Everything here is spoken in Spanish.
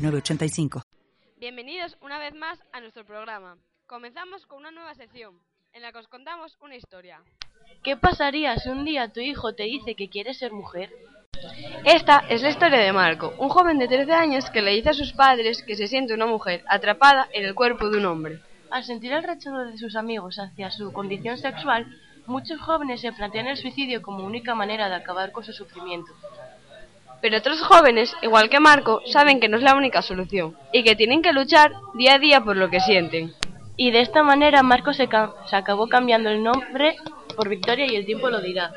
906985. Bienvenidos una vez más a nuestro programa. Comenzamos con una nueva sección en la que os contamos una historia. ¿Qué pasaría si un día tu hijo te dice que quiere ser mujer? Esta es la historia de Marco, un joven de 13 años que le dice a sus padres que se siente una mujer atrapada en el cuerpo de un hombre. Al sentir el rechazo de sus amigos hacia su condición sexual, muchos jóvenes se plantean el suicidio como única manera de acabar con su sufrimiento. Pero otros jóvenes, igual que Marco, saben que no es la única solución y que tienen que luchar día a día por lo que sienten. Y de esta manera Marco se, se acabó cambiando el nombre por Victoria y el tiempo lo dirá.